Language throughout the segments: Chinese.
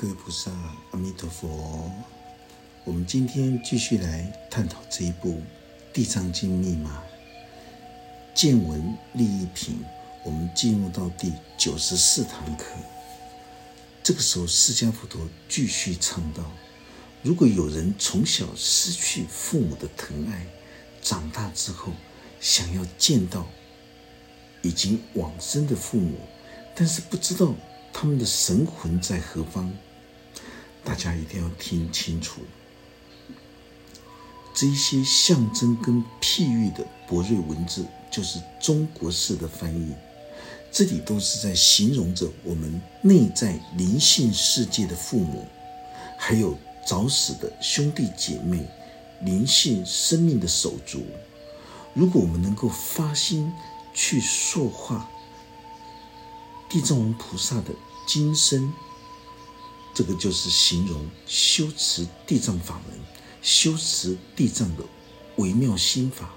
各位菩萨，阿弥陀佛。我们今天继续来探讨这一部《地藏经》密码见闻利益品。我们进入到第九十四堂课。这个时候，释迦佛陀继续唱道：如果有人从小失去父母的疼爱，长大之后想要见到已经往生的父母，但是不知道他们的神魂在何方，大家一定要听清楚。这些象征跟譬喻的博瑞文字，就是中国式的翻译。这里都是在形容着我们内在灵性世界的父母，还有早死的兄弟姐妹，灵性生命的手足。如果我们能够发心去塑化地藏王菩萨的今生，这个就是形容修持地藏法门、修持地藏的微妙心法。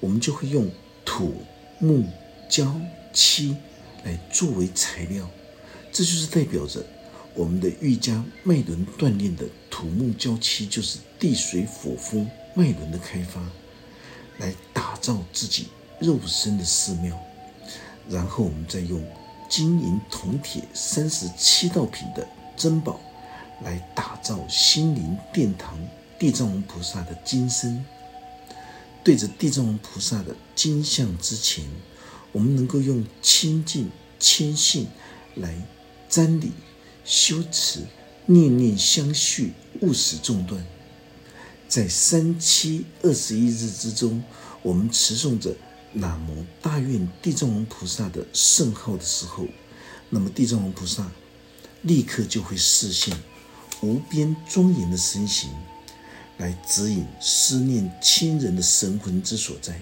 我们就会用土、木、胶。漆来作为材料，这就是代表着我们的瑜伽脉轮锻炼的土木胶漆，就是地水火风脉轮的开发，来打造自己肉身的寺庙。然后我们再用金银铜铁三十七道品的珍宝，来打造心灵殿堂地藏王菩萨的金身。对着地藏王菩萨的金像之前。我们能够用清净谦信来瞻礼、修持、念念相续、勿使中断。在三七二十一日之中，我们持诵着南无大愿地藏王菩萨的圣号的时候，那么地藏王菩萨立刻就会视现无边庄严的身形，来指引思念亲人的神魂之所在。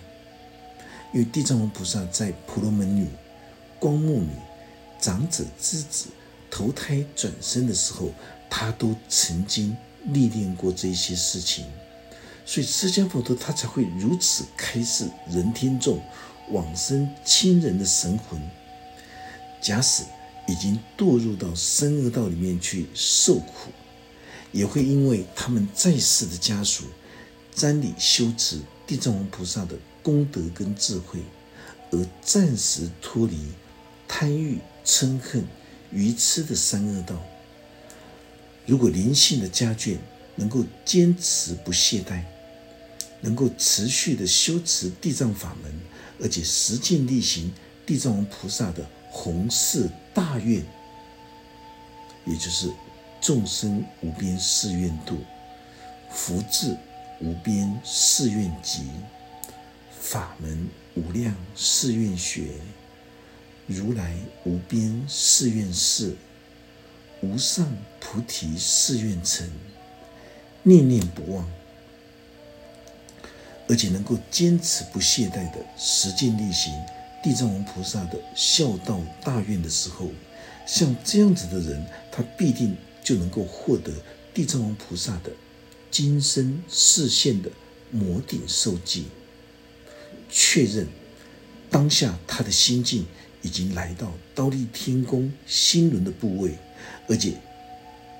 因为地藏王菩萨在婆罗门女、光目女、长者之子投胎转生的时候，他都曾经历练过这些事情，所以释迦佛陀他才会如此开示人天众往生亲人的神魂，假使已经堕入到生恶道里面去受苦，也会因为他们在世的家属瞻礼修持地藏王菩萨的。功德跟智慧，而暂时脱离贪欲、嗔恨、愚痴的三恶道。如果灵性的家眷能够坚持不懈怠，能够持续的修持地藏法门，而且实践力行地藏王菩萨的弘誓大愿，也就是众生无边誓愿度，福至无边誓愿集。法门无量誓愿学，如来无边誓愿事，无上菩提誓愿成，念念不忘，而且能够坚持不懈怠的实践力行地藏王菩萨的孝道大愿的时候，像这样子的人，他必定就能够获得地藏王菩萨的今生视现的摩顶受记。确认当下他的心境已经来到刀立天宫心轮的部位，而且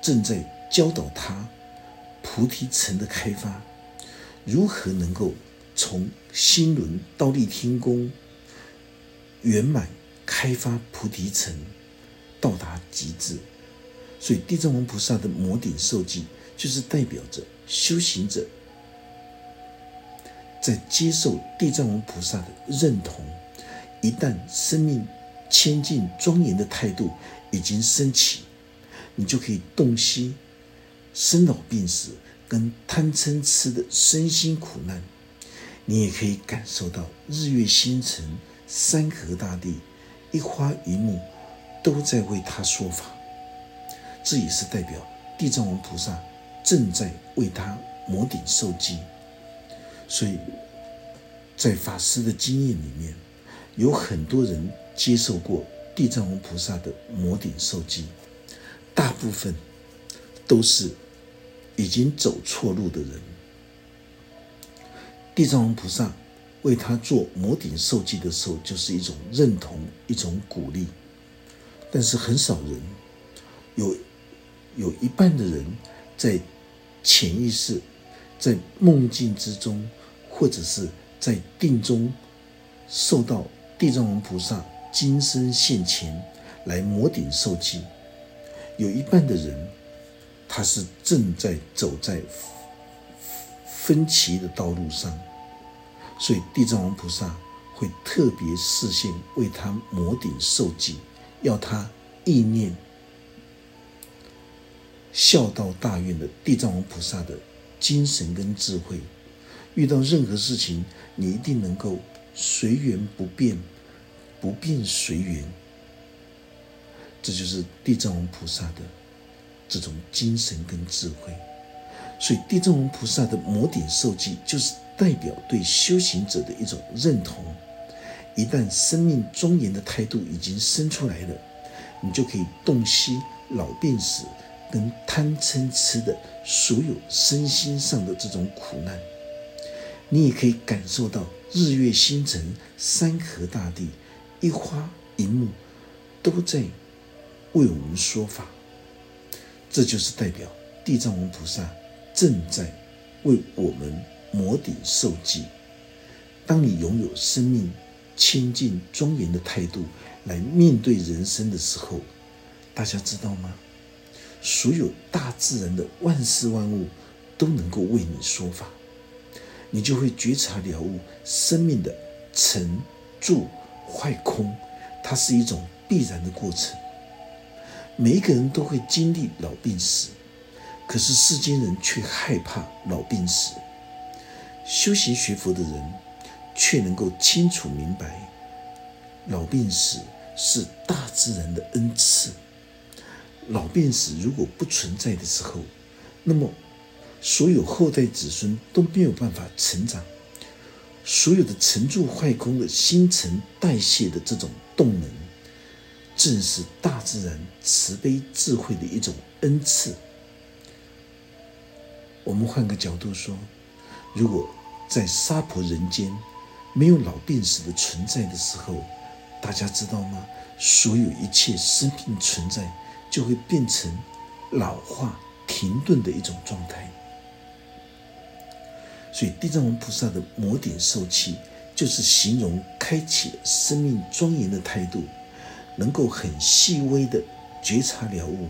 正在教导他菩提城的开发，如何能够从心轮刀立天宫圆满开发菩提城，到达极致。所以地藏王菩萨的摩顶受记，就是代表着修行者。在接受地藏王菩萨的认同，一旦生命谦敬庄严的态度已经升起，你就可以洞悉生老病死跟贪嗔痴的身心苦难，你也可以感受到日月星辰、山河大地、一花一木都在为他说法，这也是代表地藏王菩萨正在为他摩顶受记。所以，在法师的经验里面，有很多人接受过地藏王菩萨的摩顶受记，大部分都是已经走错路的人。地藏王菩萨为他做摩顶受记的时候，就是一种认同，一种鼓励。但是很少人有有一半的人在潜意识、在梦境之中，或者是在定中，受到地藏王菩萨今生现前来摩顶受记；有一半的人，他是正在走在分歧的道路上，所以地藏王菩萨会特别视线为他摩顶受记，要他意念。孝道大愿的地藏王菩萨的精神跟智慧，遇到任何事情，你一定能够随缘不变，不变随缘。这就是地藏王菩萨的这种精神跟智慧。所以，地藏王菩萨的摩顶受记，就是代表对修行者的一种认同。一旦生命庄严的态度已经生出来了，你就可以洞悉老病死。跟贪嗔痴的所有身心上的这种苦难，你也可以感受到日月星辰、山河大地、一花一木都在为我们说法。这就是代表地藏王菩萨正在为我们摩顶受记。当你拥有生命清净庄严的态度来面对人生的时候，大家知道吗？所有大自然的万事万物都能够为你说法，你就会觉察了悟生命的成住坏空，它是一种必然的过程。每一个人都会经历老病死，可是世间人却害怕老病死。修行学佛的人却能够清楚明白，老病死是大自然的恩赐。老病死如果不存在的时候，那么所有后代子孙都没有办法成长，所有的沉住坏空的新陈代谢的这种动能，正是大自然慈悲智慧的一种恩赐。我们换个角度说，如果在娑婆人间没有老病死的存在的时候，大家知道吗？所有一切生命存在。就会变成老化停顿的一种状态，所以地藏王菩萨的摩顶受气，就是形容开启生命庄严的态度，能够很细微的觉察了悟，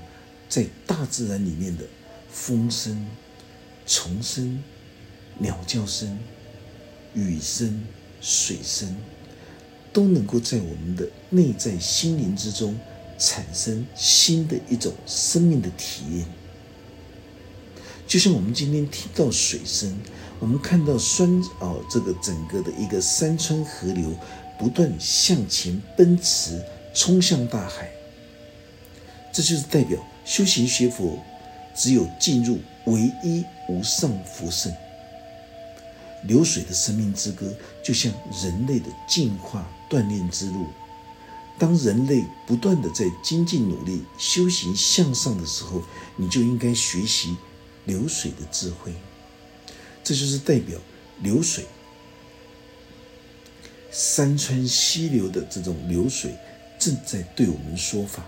在大自然里面的风声、虫声、鸟叫声、雨声、水声，都能够在我们的内在心灵之中。产生新的一种生命的体验，就像我们今天听到水声，我们看到山哦，这个整个的一个山川河流不断向前奔驰，冲向大海。这就是代表修行学佛，只有进入唯一无上福圣流水的生命之歌，就像人类的进化锻炼之路。当人类不断的在精进努力、修行向上的时候，你就应该学习流水的智慧。这就是代表流水、山川溪流的这种流水正在对我们说法。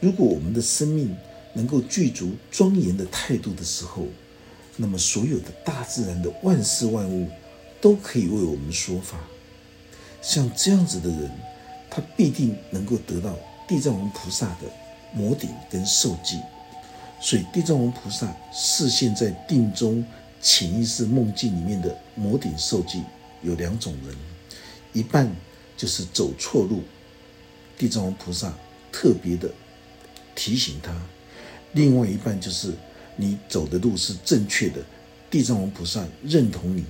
如果我们的生命能够具足庄严的态度的时候，那么所有的大自然的万事万物都可以为我们说法。像这样子的人。他必定能够得到地藏王菩萨的摩顶跟受记，所以地藏王菩萨视现在定中潜意识梦境里面的摩顶受记有两种人，一半就是走错路，地藏王菩萨特别的提醒他；另外一半就是你走的路是正确的，地藏王菩萨认同你，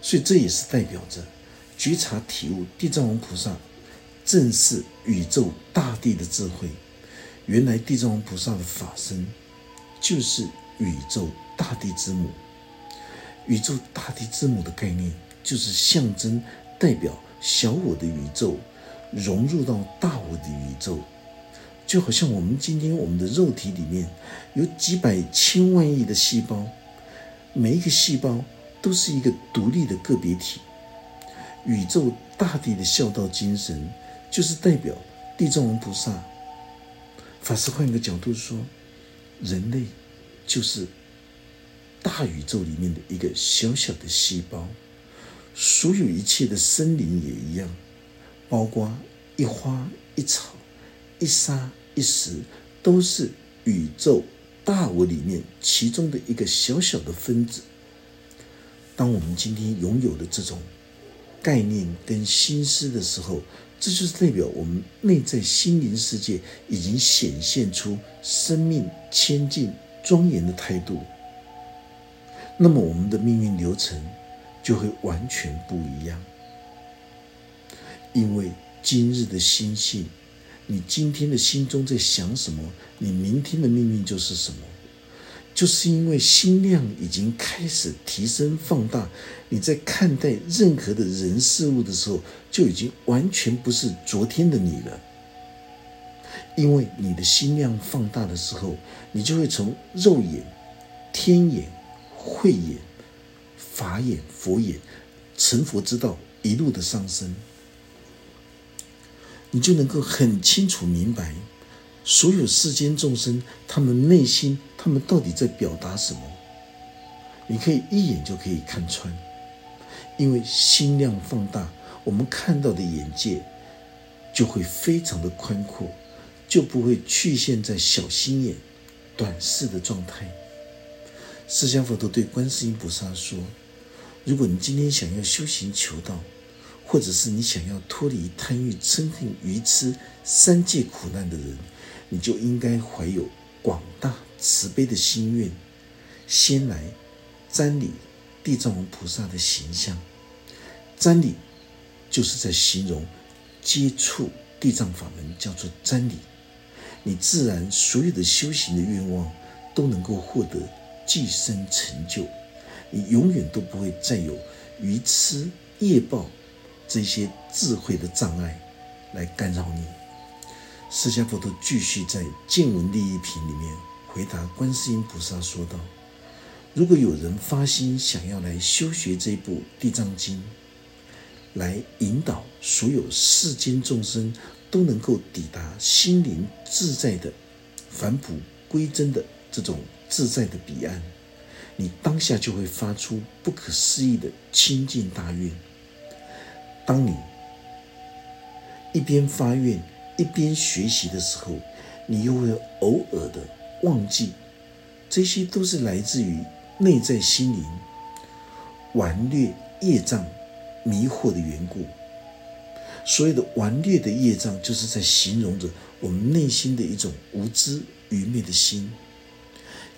所以这也是代表着觉察体悟地藏王菩萨。正是宇宙大地的智慧。原来地藏王菩萨的法身就是宇宙大地之母。宇宙大地之母的概念，就是象征代表小我的宇宙融入到大我的宇宙。就好像我们今天我们的肉体里面有几百千万亿的细胞，每一个细胞都是一个独立的个别体。宇宙大地的孝道精神。就是代表地藏王菩萨。法师换一个角度说，人类就是大宇宙里面的一个小小的细胞，所有一切的生灵也一样，包括一花一草、一沙一时，都是宇宙大我里面其中的一个小小的分子。当我们今天拥有了这种概念跟心思的时候，这就是代表我们内在心灵世界已经显现出生命谦进庄严的态度。那么，我们的命运流程就会完全不一样。因为今日的心性，你今天的心中在想什么，你明天的命运就是什么。就是因为心量已经开始提升放大，你在看待任何的人事物的时候，就已经完全不是昨天的你了。因为你的心量放大的时候，你就会从肉眼、天眼、慧眼、法眼、佛眼、成佛之道一路的上升，你就能够很清楚明白。所有世间众生，他们内心，他们到底在表达什么？你可以一眼就可以看穿，因为心量放大，我们看到的眼界就会非常的宽阔，就不会局限在小心眼、短视的状态。释迦佛陀对观世音菩萨说：“如果你今天想要修行求道，或者是你想要脱离贪欲、嗔恨、愚痴三界苦难的人。”你就应该怀有广大慈悲的心愿，先来瞻礼地藏王菩萨的形象。瞻礼就是在形容接触地藏法门，叫做瞻礼。你自然所有的修行的愿望都能够获得寄生成就，你永远都不会再有愚痴业报这些智慧的障碍来干扰你。释迦佛陀继续在见闻利益品里面回答观世音菩萨说道：“如果有人发心想要来修学这部《地藏经》，来引导所有世间众生都能够抵达心灵自在的返璞归真的这种自在的彼岸，你当下就会发出不可思议的清净大愿。当你一边发愿。”一边学习的时候，你又会偶尔的忘记，这些都是来自于内在心灵顽劣业障迷惑的缘故。所有的顽劣的业障，就是在形容着我们内心的一种无知愚昧的心。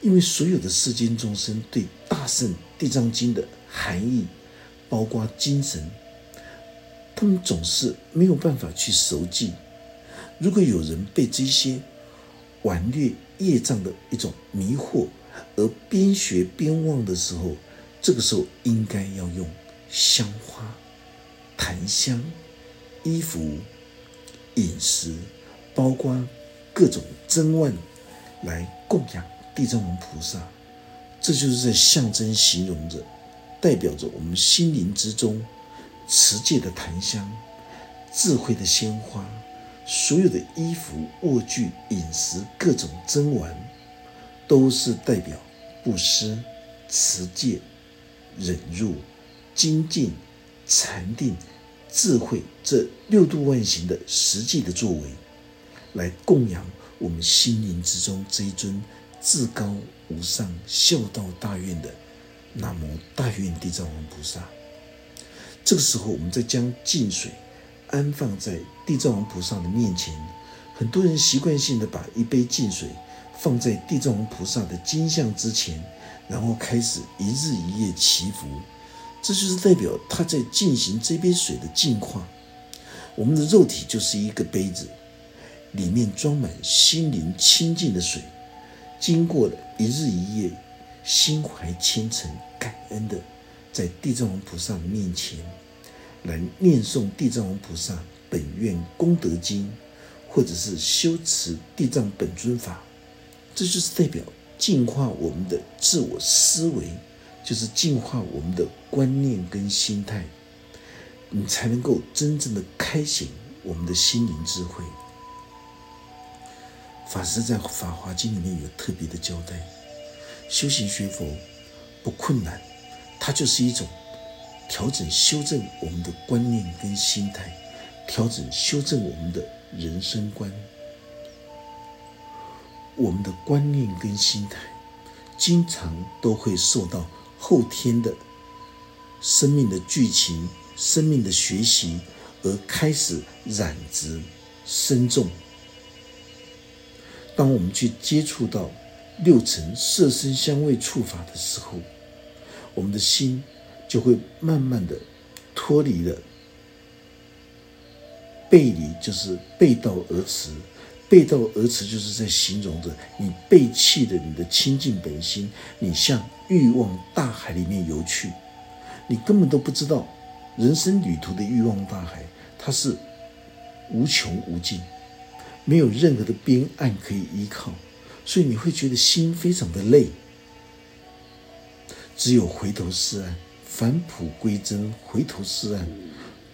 因为所有的世间众生对大圣地藏经的含义，包括精神，他们总是没有办法去熟记。如果有人被这些顽劣业障的一种迷惑而边学边忘的时候，这个时候应该要用香花、檀香、衣服、饮食，包括各种珍玩来供养地藏王菩萨。这就是在象征形容着，代表着我们心灵之中持戒的檀香、智慧的鲜花。所有的衣服、卧具、饮食、各种珍玩，都是代表布施、持戒、忍辱、精进、禅定、智慧这六度万行的实际的作为，来供养我们心灵之中这一尊至高无上、孝道大愿的南无大愿地藏王菩萨。这个时候，我们再将净水。安放在地藏王菩萨的面前，很多人习惯性的把一杯净水放在地藏王菩萨的金像之前，然后开始一日一夜祈福，这就是代表他在进行这杯水的净化。我们的肉体就是一个杯子，里面装满心灵清净的水，经过了一日一夜，心怀虔诚感恩的，在地藏王菩萨面前。来念诵地藏王菩萨本愿功德经，或者是修持地藏本尊法，这就是代表净化我们的自我思维，就是净化我们的观念跟心态，你才能够真正的开显我们的心灵智慧。法师在《法华经》里面有特别的交代：修行学佛不困难，它就是一种调整、修正我们的观念跟心态，调整、修正我们的人生观。我们的观念跟心态，经常都会受到后天的生命的剧情、生命的学习而开始染质深重。当我们去接触到六层色身香味触法的时候，我们的心就会慢慢的脱离了背离，就是背道而驰。背道而驰，就是在形容着你背弃了你的清净本心，你向欲望大海里面游去，你根本都不知道人生旅途的欲望大海，它是无穷无尽，没有任何的边岸可以依靠，所以你会觉得心非常的累。只有回头是岸，返璞归真，回头是岸，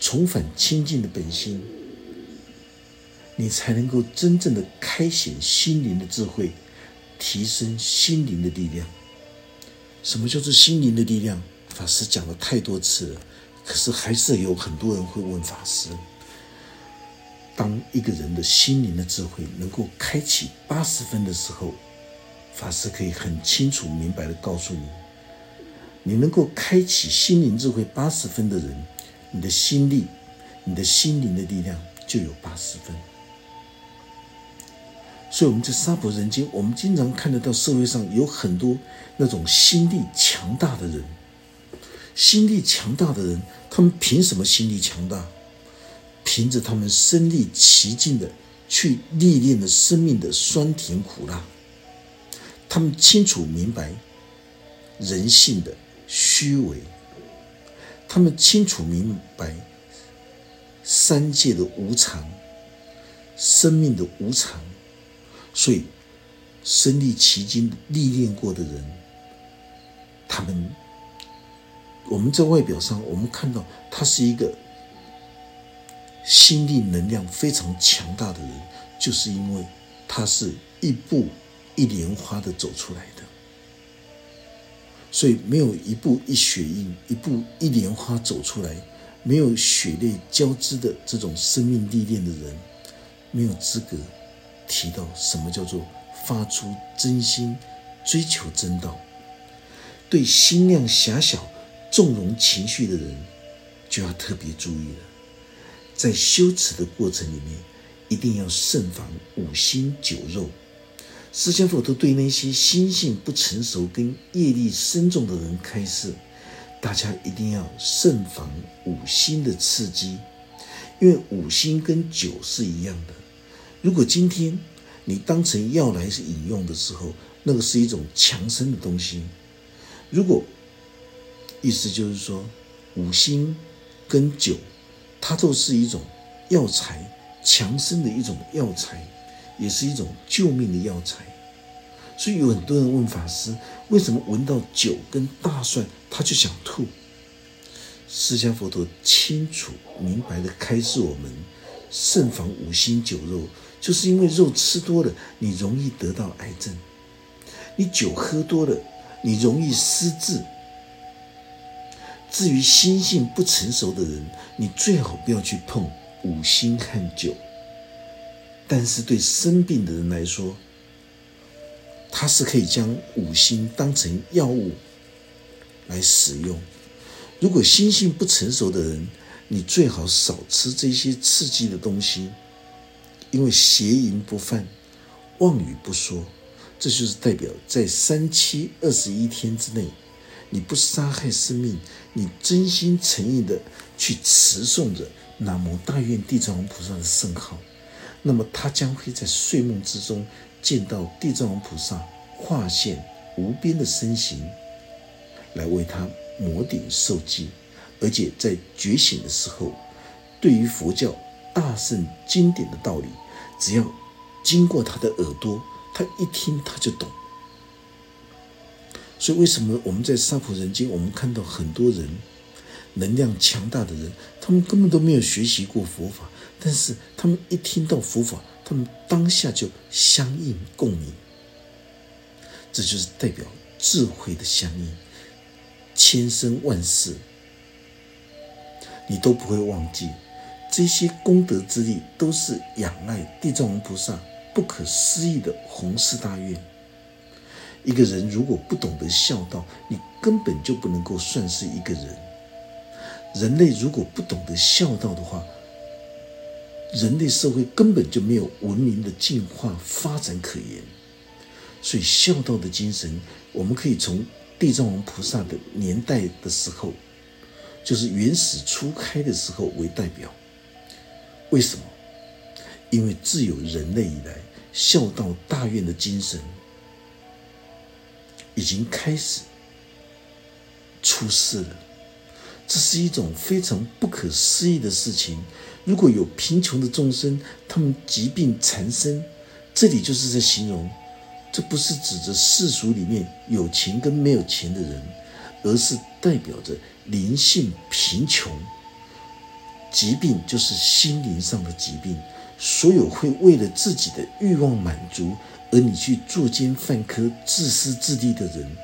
重返清净的本心。你才能够真正的开显心灵的智慧，提升心灵的力量。什么叫做心灵的力量？法师讲了太多次了，可是还是有很多人会问法师：当一个人的心灵的智慧能够开启八十分的时候，法师可以很清楚明白的告诉你：你能够开启心灵智慧八十分的人，你的心力、你的心灵的力量就有八十分。所以我们在娑婆人间，我们经常看得到社会上有很多那种心力强大的人。心力强大的人，他们凭什么心力强大？凭着他们身历其境的去历练了生命的酸甜苦辣，他们清楚明白人性的虚伪，他们清楚明白三界的无常，生命的无常。所以，身历其境、历练过的人，他们，我们在外表上，我们看到他是一个心力能量非常强大的人，就是因为他是一步一莲花的走出来的。所以，没有一步一血印、一步一莲花走出来，没有血泪交织的这种生命历练的人，没有资格。提到什么叫做发出真心追求真道，对心量狭小、纵容情绪的人，就要特别注意了。在修持的过程里面，一定要慎防五心九肉。释迦佛都对那些心性不成熟、跟业力深重的人开示，大家一定要慎防五心的刺激，因为五心跟酒是一样的。如果今天你当成药来是饮用的时候，那个是一种强身的东西。如果意思就是说，五心跟酒，它都是一种药材，强身的一种药材，也是一种救命的药材。所以有很多人问法师，为什么闻到酒跟大蒜他就想吐？释迦佛陀清楚明白的开示我们，慎防五心酒肉。就是因为肉吃多了，你容易得到癌症；你酒喝多了，你容易失智。至于心性不成熟的人，你最好不要去碰五心和酒。但是对生病的人来说，他是可以将五心当成药物来使用。如果心性不成熟的人，你最好少吃这些刺激的东西。因为邪淫不犯，妄语不说，这就是代表在三七二十一天之内，你不杀害生命，你真心诚意的去持诵着南无大愿地藏王菩萨的圣号，那么他将会在睡梦之中见到地藏王菩萨化现无边的身形，来为他摩顶受记，而且在觉醒的时候，对于佛教。大圣经典的道理，只要经过他的耳朵，他一听他就懂。所以，为什么我们在娑婆人间，我们看到很多人能量强大的人，他们根本都没有学习过佛法，但是他们一听到佛法，他们当下就相应共鸣。这就是代表智慧的相应，千生万世，你都不会忘记这些功德之力，都是仰赖地藏王菩萨不可思议的宏誓大愿。一个人如果不懂得孝道，你根本就不能够算是一个人。人类如果不懂得孝道的话，人类社会根本就没有文明的进化发展可言。所以孝道的精神，我们可以从地藏王菩萨的年代的时候，就是原始初开的时候为代表。为什么？因为自有人类以来，孝道大愿的精神。已经开始出世了，这是一种非常不可思议的事情。如果有贫穷的众生，他们疾病缠身，这里就是在形容，这不是指着世俗里面有钱跟没有钱的人，而是代表着灵性贫穷。疾病就是心灵上的疾病，所有会为了自己的欲望满足。而你去作奸犯科、自私自利的人，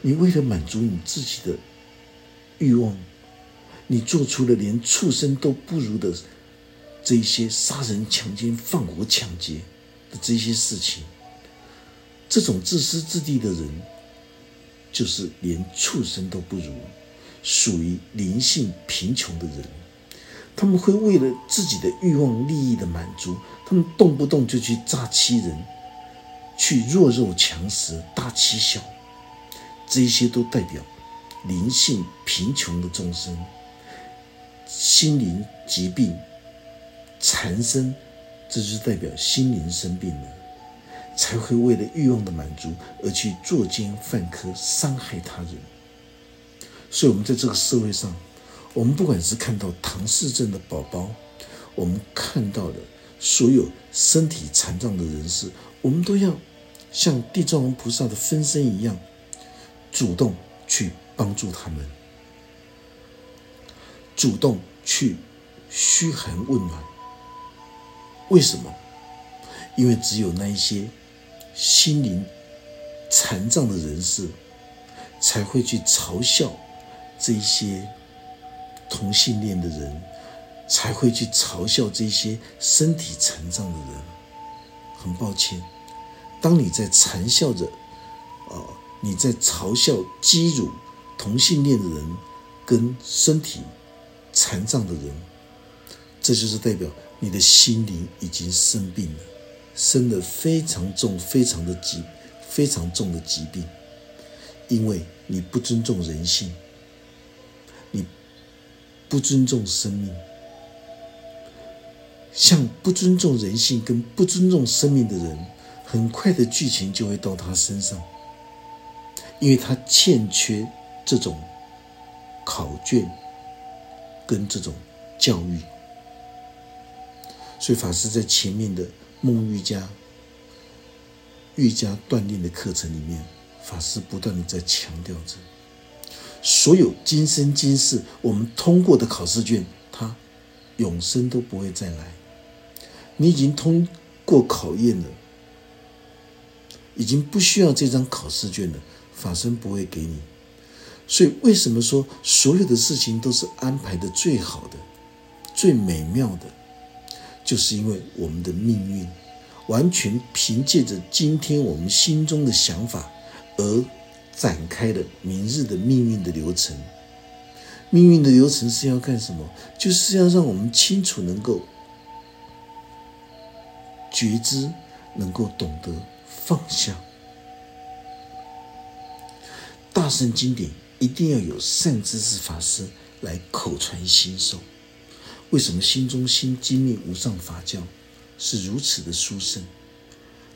你为了满足你自己的欲望，你做出了连畜生都不如的这一些杀人、强奸、放火、抢劫的这些事情。这种自私自利的人，就是连畜生都不如，属于灵性贫穷的人。他们会为了自己的欲望、利益的满足。他们动不动就去诈欺人，去弱肉强食、大欺小，这些都代表灵性贫穷的众生，心灵疾病缠身，这就代表心灵生病了，才会为了欲望的满足而去作奸犯科、伤害他人。所以，我们在这个社会上，我们不管是看到唐氏症的宝宝，我们看到的。所有身体残障的人士，我们都要像地藏王菩萨的分身一样，主动去帮助他们，主动去嘘寒问暖。为什么？因为只有那一些心灵残障的人士，才会去嘲笑这一些同性恋的人。才会去嘲笑这些身体残障的人。很抱歉，当你在嘲笑着，啊，你在嘲笑欺辱同性恋的人跟身体残障的人，这就是代表你的心灵已经生病了，生了非常重、非常的疾、非常重的疾病，因为你不尊重人性，你不尊重生命。像不尊重人性跟不尊重生命的人，很快的剧情就会到他身上，因为他欠缺这种考卷跟这种教育，所以法师在前面的梦瑜伽瑜伽锻炼的课程里面，法师不断的在强调着，所有今生今世我们通过的考试卷，他永生都不会再来。你已经通过考验了，已经不需要这张考试卷了，法身不会给你。所以，为什么说所有的事情都是安排的最好的、最美妙的？就是因为我们的命运完全凭借着今天我们心中的想法而展开了明日的命运的流程。命运的流程是要干什么？就是要让我们清楚能够。觉知能够懂得放下，大圣经典一定要有善知识法师来口传心授。为什么心中心精密无上法教是如此的殊胜？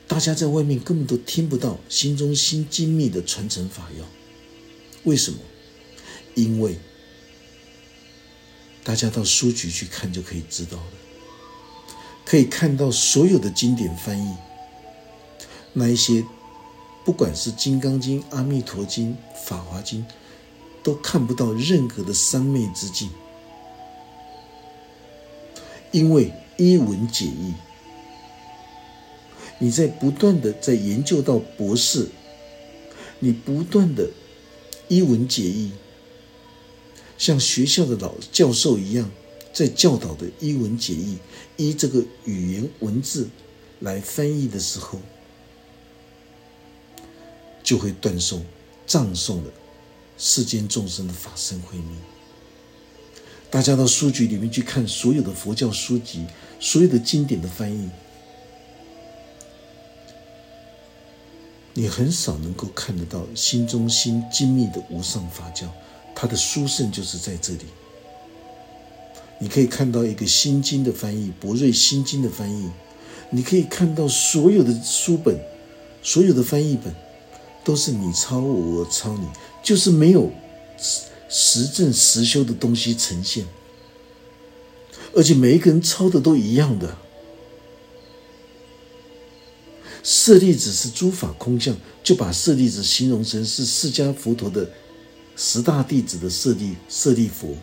大家在外面根本都听不到心中心精密的传承法要。为什么？因为大家到书局去看就可以知道了。可以看到所有的经典翻译，那一些不管是《金刚经》《阿弥陀经》《法华经》，都看不到任何的三昧之境，因为一文解义，你在不断的在研究到博士，你不断的一文解义，像学校的老教授一样，在教导的一文解义，依这个语言文字来翻译的时候，就会断送、葬送了世间众生的法身慧命。大家到书局里面去看所有的佛教书籍，所有的经典的翻译，你很少能够看得到心中心精密的无上法教，它的殊胜就是在这里。你可以看到一个心经的翻译，博瑞心经的翻译，你可以看到所有的书本，所有的翻译本，都是你抄我，我抄你，就是没有。实证实修的东西呈现，而且每一个人抄的都一样的。舍利子是诸法空相，就把舍利子形容成是释迦佛陀的十大弟子的舍利舍利佛。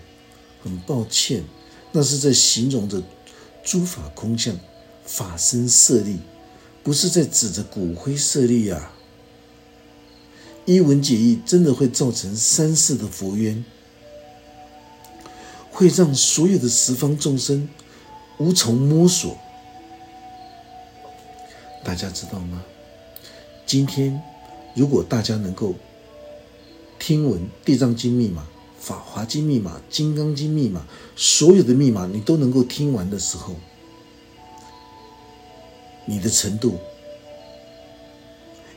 很抱歉，那是在形容着诸法空相法身舍利，不是在指着骨灰舍利啊。一文解义真的会造成三世的佛冤，会让所有的十方众生无从摸索。大家知道吗？今天如果大家能够听闻《地藏经》密码、《法华经》密码、《金刚经》密码，所有的密码你都能够听完的时候，你的程度。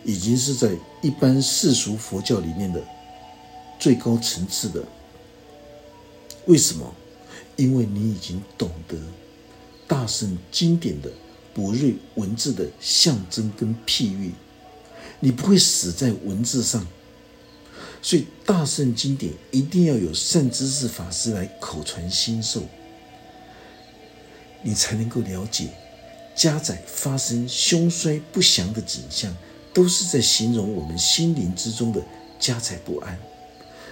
已经是在一般世俗佛教里面的最高层次的。为什么？因为你已经懂得大圣经典的博瑞文字的象征跟譬喻，你不会死在文字上。所以大圣经典一定要有善知识法师来口传心授，你才能够了解家宅发生凶衰不祥的景象。都是在形容我们心灵之中的家财不安。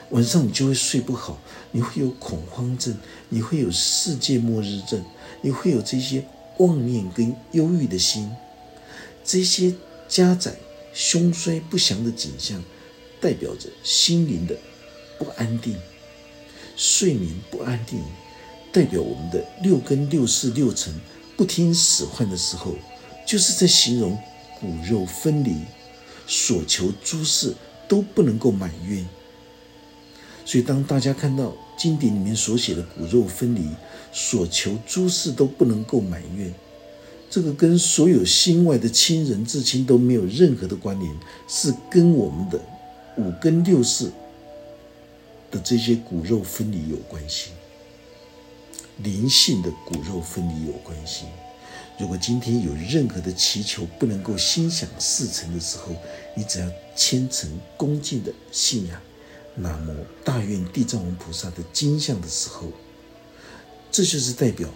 晚上你就会睡不好，你会有恐慌症，你会有世界末日症，你会有这些妄念跟忧郁的心。这些家宅凶衰不祥的景象，代表着心灵的不安定，睡眠不安定，代表我们的六根六识六尘不听使唤的时候，就是在形容。骨肉分离，所求诸事都不能够满愿。所以，当大家看到经典里面所写的骨肉分离，所求诸事都不能够满愿，这个跟所有心外的亲人至亲都没有任何的关联，是跟我们的五根六识的这些骨肉分离有关系，灵性的骨肉分离有关系。如果今天有任何的祈求不能够心想事成的时候，你只要虔诚恭敬的信仰南无大愿地藏王菩萨的金像的时候，这就是代表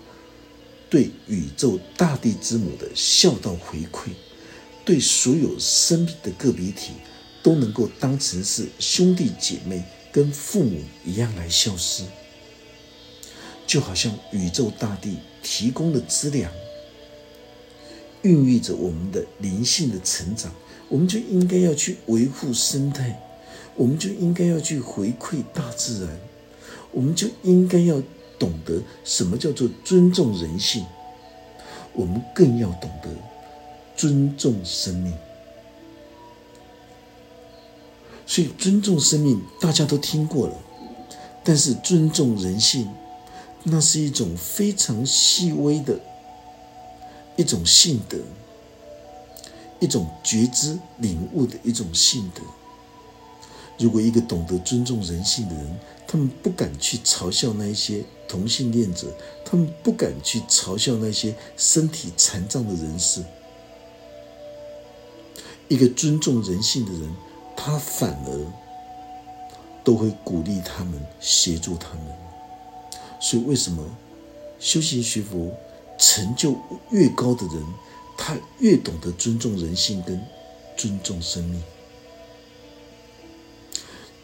对宇宙大地之母的孝道回馈，对所有生命的个别体都能够当成是兄弟姐妹跟父母一样来孝思，就好像宇宙大地提供的资粮。孕育着我们的灵性的成长，我们就应该要去维护生态，我们就应该要去回馈大自然，我们就应该要懂得什么叫做尊重人性，我们更要懂得尊重生命。所以，尊重生命大家都听过了，但是尊重人性，那是一种非常细微的。一种性德，一种觉知领悟的一种性德。如果一个懂得尊重人性的人，他们不敢去嘲笑那一些同性恋者，他们不敢去嘲笑那些身体残障的人士。一个尊重人性的人，他反而都会鼓励他们，协助他们。所以，为什么修行学佛？成就越高的人，他越懂得尊重人性跟尊重生命，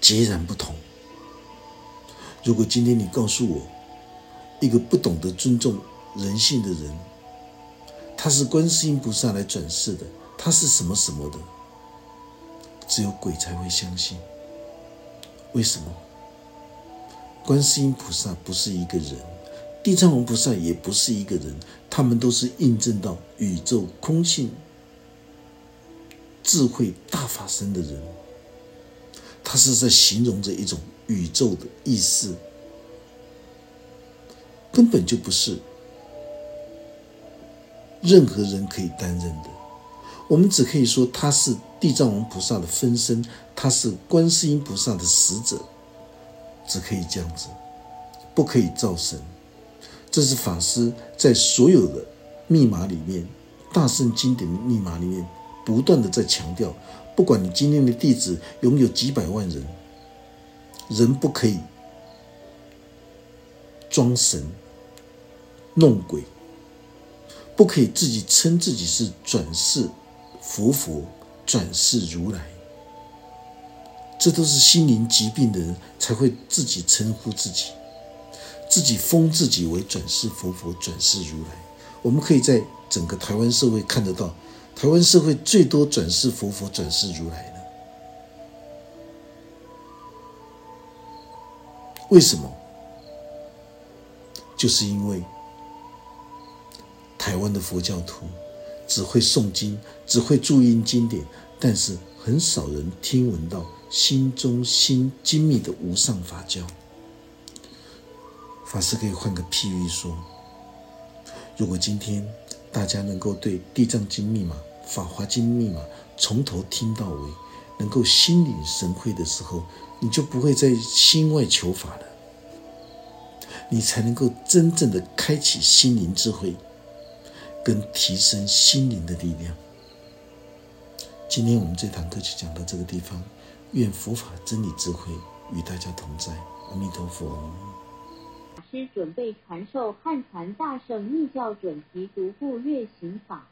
截然不同。如果今天你告诉我，一个不懂得尊重人性的人，他是观世音菩萨来转世的，他是什么什么的，只有鬼才会相信。为什么？观世音菩萨不是一个人，地藏王菩萨也不是一个人，他们都是印证到宇宙空性、智慧大法身的人。他是在形容着一种宇宙的意思，根本就不是任何人可以担任的。我们只可以说他是地藏王菩萨的分身，他是观世音菩萨的使者，只可以这样子，不可以造神。这是法师在所有的密码里面，大圣经典的密码里面，不断的在强调。不管你今天的弟子拥有几百万人，人不可以装神弄鬼，不可以自己称自己是转世佛佛、转世如来，这都是心灵疾病的人才会自己称呼自己，自己封自己为转世佛佛、转世如来。我们可以在整个台湾社会看得到。台湾社会最多转世佛佛、转世如来的，为什么？就是因为台湾的佛教徒只会诵经，只会注音经典，但是很少人听闻到心中心精密的无上法教。法师可以换个譬喻说：如果今天大家能够对《地藏经》密码，《法华经》密码从头听到尾，能够心领神会的时候，你就不会在心外求法了，你才能够真正的开启心灵智慧，跟提升心灵的力量。今天我们这堂课就讲到这个地方，愿佛法真理智慧与大家同在，阿弥陀佛。师准备传授汉传大圣密教准提独步月行法。